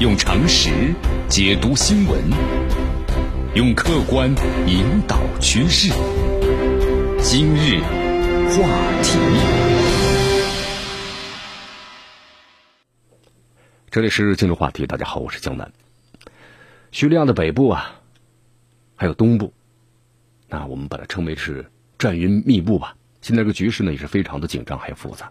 用常识解读新闻，用客观引导趋势。今日话题，这里是今日话题。大家好，我是江南。叙利亚的北部啊，还有东部，那我们把它称为是战云密布吧。现在这个局势呢，也是非常的紧张还复杂。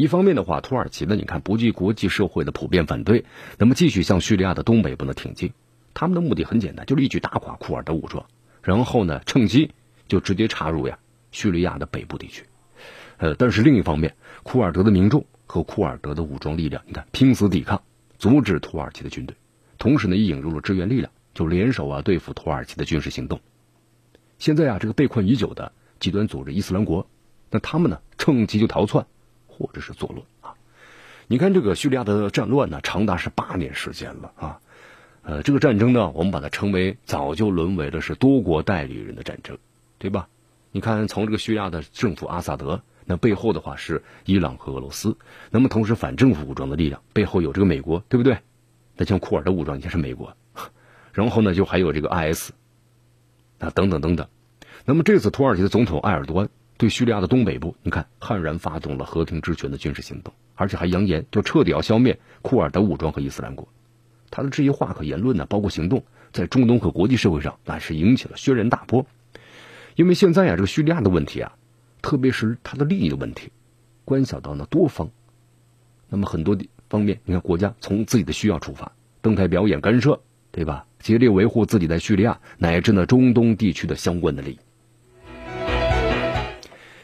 一方面的话，土耳其呢，你看不计国际社会的普遍反对，那么继续向叙利亚的东北部呢挺进。他们的目的很简单，就是一举打垮库尔德武装，然后呢趁机就直接插入呀叙利亚的北部地区。呃，但是另一方面，库尔德的民众和库尔德的武装力量，你看拼死抵抗，阻止土耳其的军队，同时呢也引入了支援力量，就联手啊对付土耳其的军事行动。现在啊，这个被困已久的极端组织伊斯兰国，那他们呢趁机就逃窜。或者是作乱啊！你看这个叙利亚的战乱呢，长达是八年时间了啊。呃，这个战争呢，我们把它称为早就沦为了是多国代理人的战争，对吧？你看，从这个叙利亚的政府阿萨德，那背后的话是伊朗和俄罗斯，那么同时反政府武装的力量背后有这个美国，对不对？那像库尔德武装也是美国，然后呢，就还有这个 IS 啊等等等等。那么这次土耳其的总统埃尔多安。对叙利亚的东北部，你看悍然发动了和平之权的军事行动，而且还扬言就彻底要消灭库尔德武装和伊斯兰国。他的这些话和言论呢，包括行动，在中东和国际社会上那是引起了轩然大波。因为现在呀，这个叙利亚的问题啊，特别是它的利益的问题，关系到呢多方。那么很多方面，你看国家从自己的需要出发，登台表演干涉，对吧？竭力维护自己在叙利亚乃至呢中东地区的相关的利益。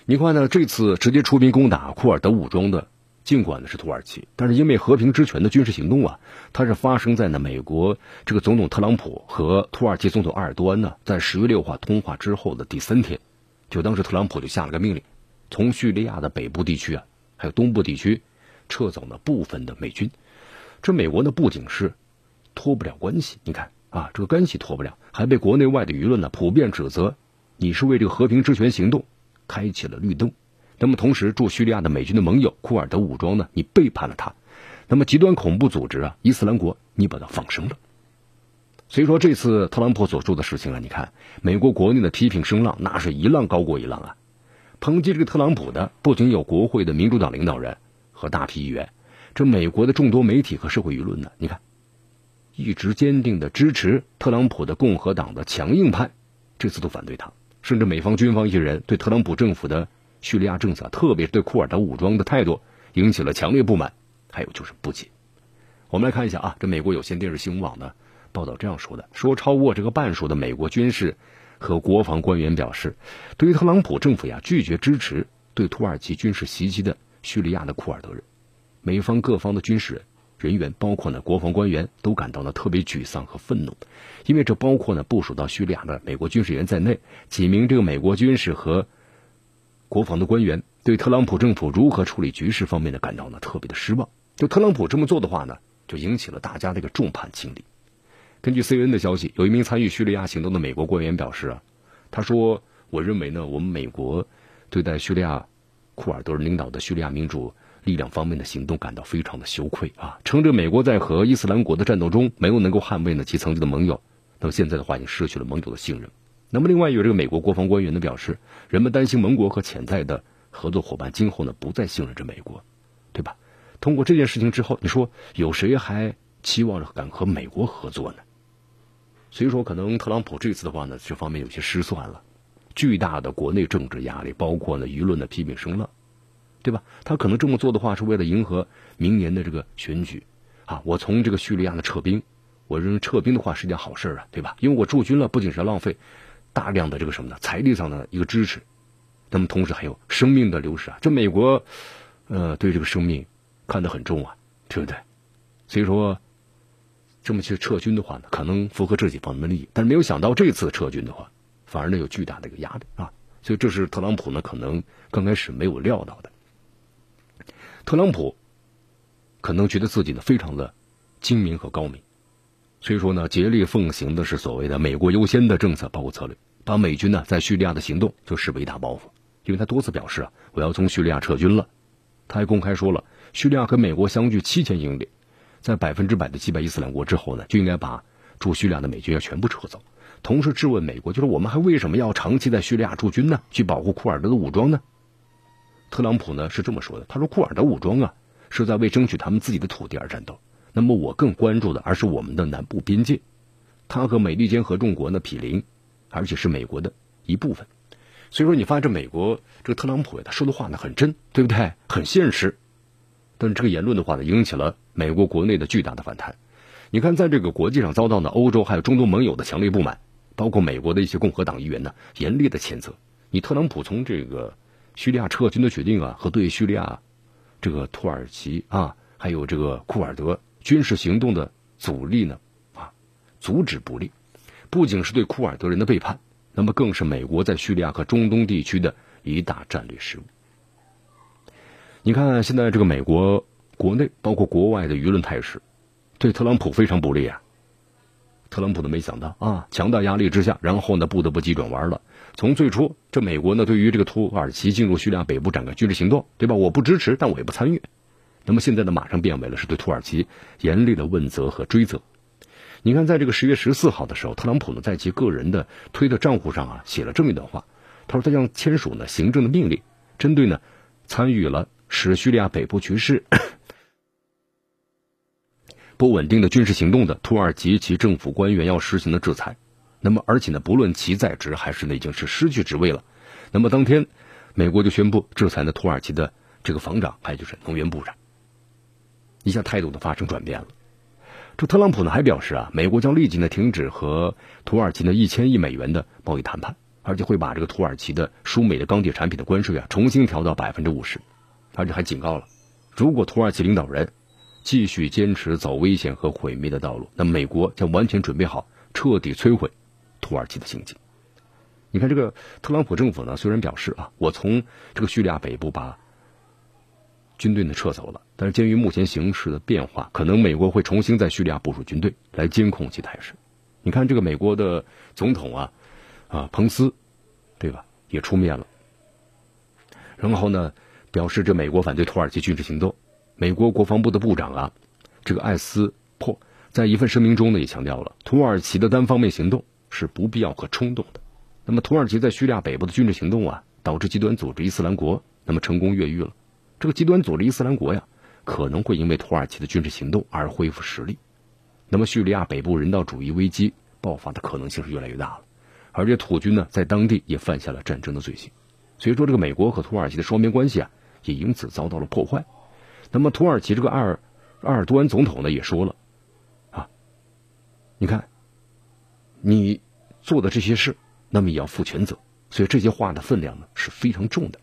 你看呢？这次直接出兵攻打库尔德武装的，尽管呢是土耳其，但是因为和平之权的军事行动啊，它是发生在呢美国这个总统特朗普和土耳其总统埃尔多安呢在十月六号通话之后的第三天，就当时特朗普就下了个命令，从叙利亚的北部地区啊，还有东部地区撤走了部分的美军。这美国呢不仅是脱不了关系，你看啊，这个关系脱不了，还被国内外的舆论呢普遍指责，你是为这个和平之权行动。开启了绿灯，那么同时驻叙利亚的美军的盟友库尔德武装呢？你背叛了他，那么极端恐怖组织啊，伊斯兰国，你把它放生了。所以说这次特朗普所做的事情啊，你看美国国内的批评声浪那是一浪高过一浪啊。抨击这个特朗普的不仅有国会的民主党领导人和大批议员，这美国的众多媒体和社会舆论呢，你看一直坚定的支持特朗普的共和党的强硬派，这次都反对他。甚至美方军方一些人对特朗普政府的叙利亚政策，特别是对库尔德武装的态度，引起了强烈不满，还有就是不解。我们来看一下啊，这美国有线电视新闻网呢报道这样说的：说超过这个半数的美国军事和国防官员表示，对于特朗普政府呀拒绝支持对土耳其军事袭击的叙利亚的库尔德人，美方各方的军事人。人员包括呢，国防官员都感到呢特别沮丧和愤怒，因为这包括呢部署到叙利亚的美国军事员在内，几名这个美国军事和国防的官员对特朗普政府如何处理局势方面呢感到呢特别的失望。就特朗普这么做的话呢，就引起了大家的一个众叛亲离。根据 CNN 的消息，有一名参与叙利亚行动的美国官员表示啊，他说：“我认为呢，我们美国对待叙利亚库尔德人领导的叙利亚民主。”力量方面的行动感到非常的羞愧啊！称这美国在和伊斯兰国的战斗中没有能够捍卫呢其曾经的盟友，那么现在的话已经失去了盟友的信任。那么另外有这个美国国防官员呢表示，人们担心盟国和潜在的合作伙伴今后呢不再信任着美国，对吧？通过这件事情之后，你说有谁还期望着敢和美国合作呢？所以说，可能特朗普这次的话呢，这方面有些失算了，巨大的国内政治压力，包括呢舆论的批评声浪。对吧？他可能这么做的话，是为了迎合明年的这个选举，啊，我从这个叙利亚的撤兵，我认为撤兵的话是件好事啊，对吧？因为我驻军了，不仅是浪费大量的这个什么呢，财力上的一个支持，那么同时还有生命的流失啊。这美国，呃，对这个生命看得很重啊，对不对？所以说，这么去撤军的话呢，可能符合这几方面的利益，但是没有想到这次撤军的话，反而呢有巨大的一个压力啊。所以这是特朗普呢可能刚开始没有料到的。特朗普可能觉得自己呢非常的精明和高明，所以说呢竭力奉行的是所谓的“美国优先”的政策包括策略，把美军呢在叙利亚的行动就视为一大包袱。因为他多次表示啊，我要从叙利亚撤军了。他还公开说了，叙利亚和美国相距七千英里，在百分之百的击败伊斯兰国之后呢，就应该把驻叙利亚的美军要全部撤走。同时质问美国，就是我们还为什么要长期在叙利亚驻军呢？去保护库尔德的武装呢？特朗普呢是这么说的，他说库尔德武装啊是在为争取他们自己的土地而战斗。那么我更关注的，而是我们的南部边界。他和美利坚合众国呢毗邻，而且是美国的一部分。所以说，你发现这美国这个特朗普，他说的话呢很真，对不对？很现实。但是这个言论的话呢，引起了美国国内的巨大的反弹。你看，在这个国际上遭到呢欧洲还有中东盟友的强烈不满，包括美国的一些共和党议员呢严厉的谴责。你特朗普从这个叙利亚撤军的决定啊，和对叙利亚这个土耳其啊，还有这个库尔德军事行动的阻力呢啊，阻止不利，不仅是对库尔德人的背叛，那么更是美国在叙利亚和中东地区的一大战略失误。你看，现在这个美国国内包括国外的舆论态势，对特朗普非常不利啊。特朗普都没想到啊，强大压力之下，然后呢不得不急转弯了。从最初，这美国呢对于这个土耳其进入叙利亚北部展开军事行动，对吧？我不支持，但我也不参与。那么现在呢，马上变为了是对土耳其严厉的问责和追责。你看，在这个十月十四号的时候，特朗普呢在其个人的推特账户上啊写了这么一段话，他说他将签署呢行政的命令，针对呢参与了。使叙利亚北部局势不稳定的军事行动的土耳其其政府官员要实行的制裁，那么而且呢，不论其在职还是呢已经是失去职位了，那么当天，美国就宣布制裁呢土耳其的这个防长，还有就是能源部长，一下态度呢发生转变了。这特朗普呢还表示啊，美国将立即呢停止和土耳其呢一千亿美元的贸易谈判，而且会把这个土耳其的输美的钢铁产品的关税啊重新调到百分之五十。而且还警告了，如果土耳其领导人继续坚持走危险和毁灭的道路，那美国将完全准备好彻底摧毁土耳其的经济。你看，这个特朗普政府呢，虽然表示啊，我从这个叙利亚北部把军队呢撤走了，但是鉴于目前形势的变化，可能美国会重新在叙利亚部署军队来监控其态势。你看，这个美国的总统啊，啊，彭斯，对吧，也出面了，然后呢？表示这美国反对土耳其军事行动，美国国防部的部长啊，这个艾斯珀在一份声明中呢也强调了，土耳其的单方面行动是不必要和冲动的。那么土耳其在叙利亚北部的军事行动啊，导致极端组织伊斯兰国那么成功越狱了。这个极端组织伊斯兰国呀，可能会因为土耳其的军事行动而恢复实力。那么叙利亚北部人道主义危机爆发的可能性是越来越大了，而且土军呢在当地也犯下了战争的罪行。所以说，这个美国和土耳其的双边关系啊。也因此遭到了破坏。那么，土耳其这个埃尔埃尔多安总统呢也说了，啊，你看，你做的这些事，那么也要负全责。所以这些话的分量呢是非常重的。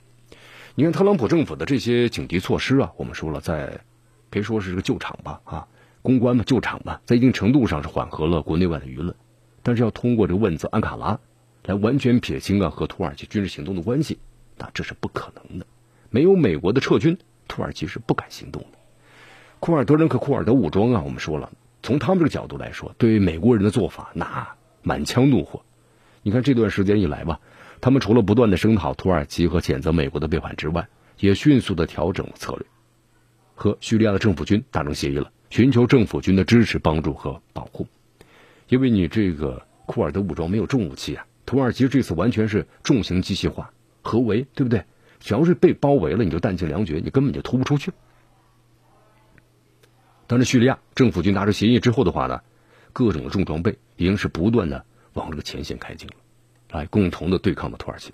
你看特朗普政府的这些警惕措施啊，我们说了，在别说是这个救场吧，啊，公关嘛，救场吧，在一定程度上是缓和了国内外的舆论。但是要通过这个问责安卡拉来完全撇清啊和土耳其军事行动的关系，那这是不可能的。没有美国的撤军，土耳其是不敢行动的。库尔德人和库尔德武装啊，我们说了，从他们这个角度来说，对于美国人的做法，那满腔怒火。你看这段时间以来吧，他们除了不断的声讨土耳其和谴责美国的背叛之外，也迅速的调整了策略，和叙利亚的政府军达成协议了，寻求政府军的支持、帮助和保护。因为你这个库尔德武装没有重武器啊，土耳其这次完全是重型机械化合围，对不对？只要是被包围了，你就弹尽粮绝，你根本就突不出去。但是叙利亚政府军达成协议之后的话呢，各种的重装备已经是不断的往这个前线开进了，来共同的对抗的土耳其。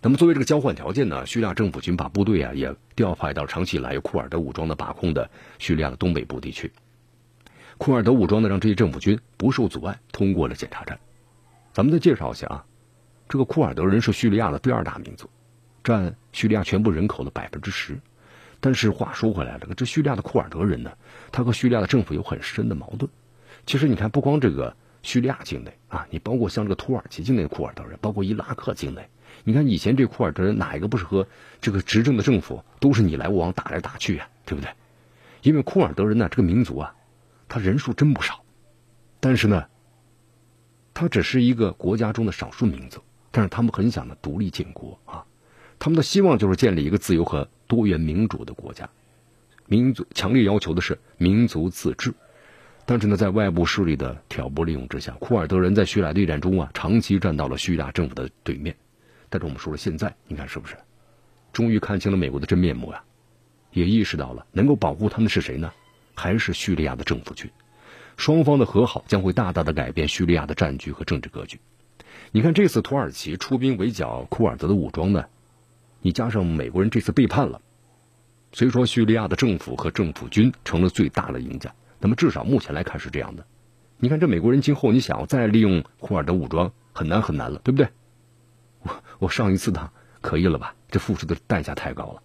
那么作为这个交换条件呢，叙利亚政府军把部队啊也调派到长期以来库尔德武装的把控的叙利亚的东北部地区。库尔德武装呢让这些政府军不受阻碍通过了检查站。咱们再介绍一下啊，这个库尔德人是叙利亚的第二大民族。占叙利亚全部人口的百分之十，但是话说回来了，这叙利亚的库尔德人呢，他和叙利亚的政府有很深的矛盾。其实你看，不光这个叙利亚境内啊，你包括像这个土耳其境内库尔德人，包括伊拉克境内，你看以前这库尔德人哪一个不是和这个执政的政府都是你来我往打来打去呀，对不对？因为库尔德人呢，这个民族啊，他人数真不少，但是呢，他只是一个国家中的少数民族，但是他们很想呢独立建国啊。他们的希望就是建立一个自由和多元民主的国家，民族强烈要求的是民族自治。但是呢，在外部势力的挑拨利用之下，库尔德人在叙利亚内战中啊，长期站到了叙利亚政府的对面。但是我们说了，现在你看是不是，终于看清了美国的真面目呀？也意识到了能够保护他们是谁呢？还是叙利亚的政府军。双方的和好将会大大的改变叙利亚的战局和政治格局。你看这次土耳其出兵围剿库尔德的武装呢，你加上美国人这次背叛了，所以说叙利亚的政府和政府军成了最大的赢家。那么至少目前来看是这样的。你看这美国人今后你想要再利用库尔德武装很难很难了，对不对？我我上一次呢可以了吧？这付出的代价太高了。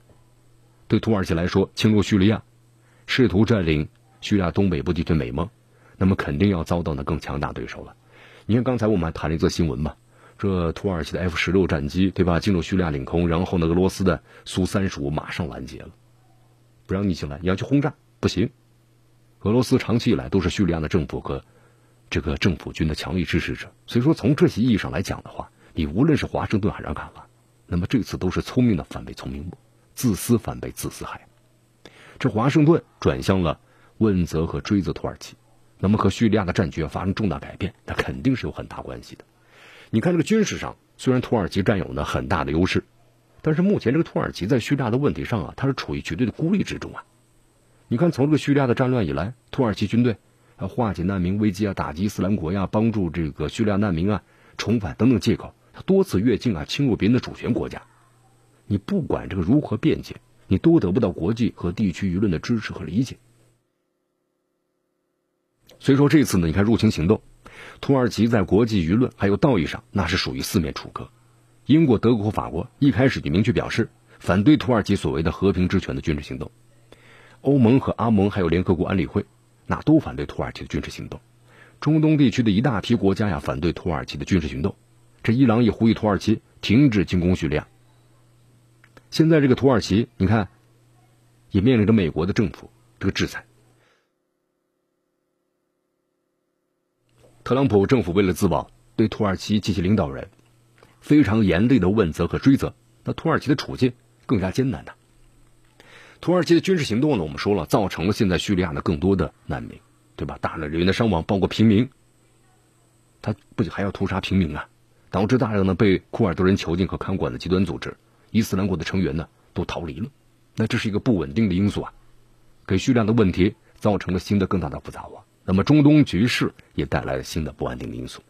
对土耳其来说，侵入叙利亚，试图占领叙利亚东北部地区美梦，那么肯定要遭到呢更强大对手了。你看刚才我们还谈了一则新闻嘛，这土耳其的 F 十六战机对吧，进入叙利亚领空，然后呢俄罗斯的苏三十五马上拦截了，不让你进来，你要去轰炸不行。俄罗斯长期以来都是叙利亚的政府和这个政府军的强力支持者，所以说从这些意义上来讲的话，你无论是华盛顿还是阿卡拉，那么这次都是聪明的反被聪明误，自私反被自私害。这华盛顿转向了问责和追责土耳其，那么和叙利亚的战局发生重大改变，那肯定是有很大关系的。你看这个军事上，虽然土耳其占有呢很大的优势，但是目前这个土耳其在叙利亚的问题上啊，它是处于绝对的孤立之中啊。你看，从这个叙利亚的战乱以来，土耳其军队啊化解难民危机啊，打击伊斯兰国呀，帮助这个叙利亚难民啊重返等等借口，他多次越境啊侵入别人的主权国家。你不管这个如何辩解，你都得不到国际和地区舆论的支持和理解。所以说这次呢，你看入侵行动，土耳其在国际舆论还有道义上那是属于四面楚歌。英国、德国和法国一开始就明确表示反对土耳其所谓的和平之权的军事行动。欧盟和阿盟还有联合国安理会，那都反对土耳其的军事行动。中东地区的一大批国家呀，反对土耳其的军事行动。这伊朗也呼吁土耳其停止进攻叙利亚。现在这个土耳其，你看，也面临着美国的政府这个制裁。特朗普政府为了自保，对土耳其及其领导人非常严厉的问责和追责，那土耳其的处境更加艰难的。土耳其的军事行动呢？我们说了，造成了现在叙利亚的更多的难民，对吧？大量人员的伤亡，包括平民。他不仅还要屠杀平民啊，导致大量的被库尔德人囚禁和看管的极端组织伊斯兰国的成员呢都逃离了。那这是一个不稳定的因素啊，给叙利亚的问题造成了新的更大的复杂化。那么中东局势也带来了新的不安定的因素。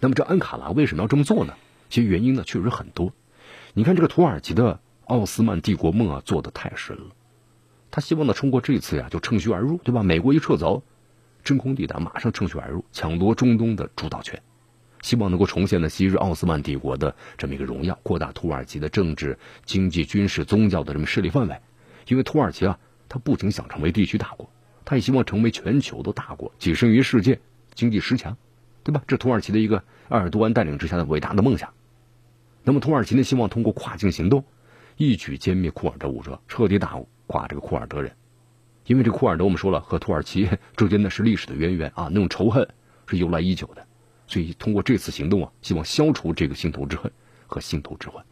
那么这安卡拉为什么要这么做呢？其实原因呢确实很多。你看这个土耳其的。奥斯曼帝国梦啊，做的太深了。他希望呢，通过这次呀，就乘虚而入，对吧？美国一撤走，真空地带马上乘虚而入，抢夺中东的主导权，希望能够重现呢昔日奥斯曼帝国的这么一个荣耀，扩大土耳其的政治、经济、军事、宗教的这么势力范围。因为土耳其啊，他不仅想成为地区大国，他也希望成为全球的大国，跻身于世界，经济十强，对吧？这土耳其的一个埃尔多安带领之下的伟大的梦想。那么土耳其呢，希望通过跨境行动。一举歼灭库尔德武装，彻底打垮这个库尔德人。因为这库尔德，我们说了，和土耳其之间呢是历史的渊源啊，那种仇恨是由来已久的。所以通过这次行动啊，希望消除这个心头之恨和心头之患。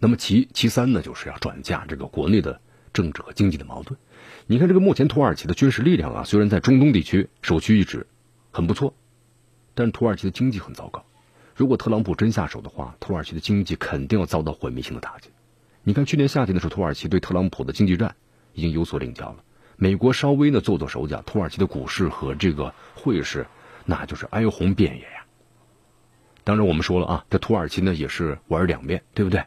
那么其其三呢，就是要转嫁这个国内的政治和经济的矛盾。你看这个目前土耳其的军事力量啊，虽然在中东地区首屈一指，很不错，但是土耳其的经济很糟糕。如果特朗普真下手的话，土耳其的经济肯定要遭到毁灭性的打击。你看，去年夏天的时候，土耳其对特朗普的经济战已经有所领教了。美国稍微呢做做手脚，土耳其的股市和这个汇市那就是哀鸿遍野呀。当然，我们说了啊，这土耳其呢也是玩两面，对不对？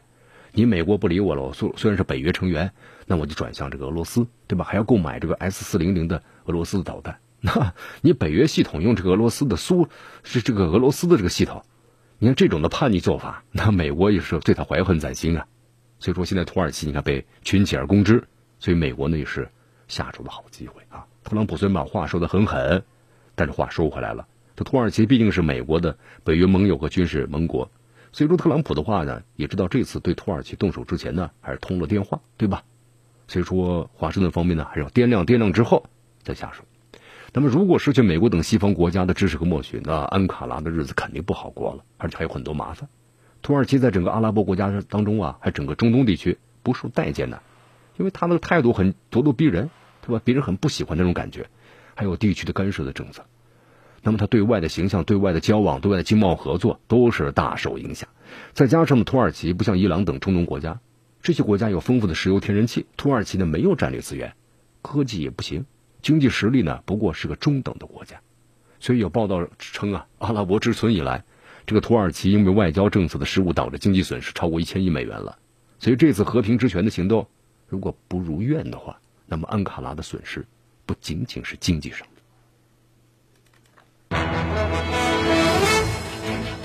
你美国不理我了，我虽虽然是北约成员，那我就转向这个俄罗斯，对吧？还要购买这个 S 四零零的俄罗斯的导弹。那你北约系统用这个俄罗斯的苏是这个俄罗斯的这个系统。你看这种的叛逆做法，那美国也是对他怀恨在心啊。所以说现在土耳其你看被群起而攻之，所以美国呢也是下手的好机会啊。特朗普虽然把话说的很狠，但是话收回来了。这土耳其毕竟是美国的北约盟友和军事盟国，所以说特朗普的话呢，也知道这次对土耳其动手之前呢，还是通了电话，对吧？所以说华盛顿方面呢，还是要掂量掂量之后再下手。那么，如果失去美国等西方国家的支持和默许，那安卡拉的日子肯定不好过了，而且还有很多麻烦。土耳其在整个阿拉伯国家当中啊，还整个中东地区不受待见呢，因为他们的态度很咄咄逼人，对吧？别人很不喜欢那种感觉。还有地区的干涉的政策，那么他对外的形象、对外的交往、对外的经贸合作都是大受影响。再加上土耳其不像伊朗等中东国家，这些国家有丰富的石油、天然气，土耳其呢没有战略资源，科技也不行，经济实力呢不过是个中等的国家。所以有报道称啊，阿拉伯之春以来，这个土耳其因为外交政策的失误导致经济损失超过一千亿美元了。所以这次和平之权的行动如果不如愿的话，那么安卡拉的损失。不仅仅是经济上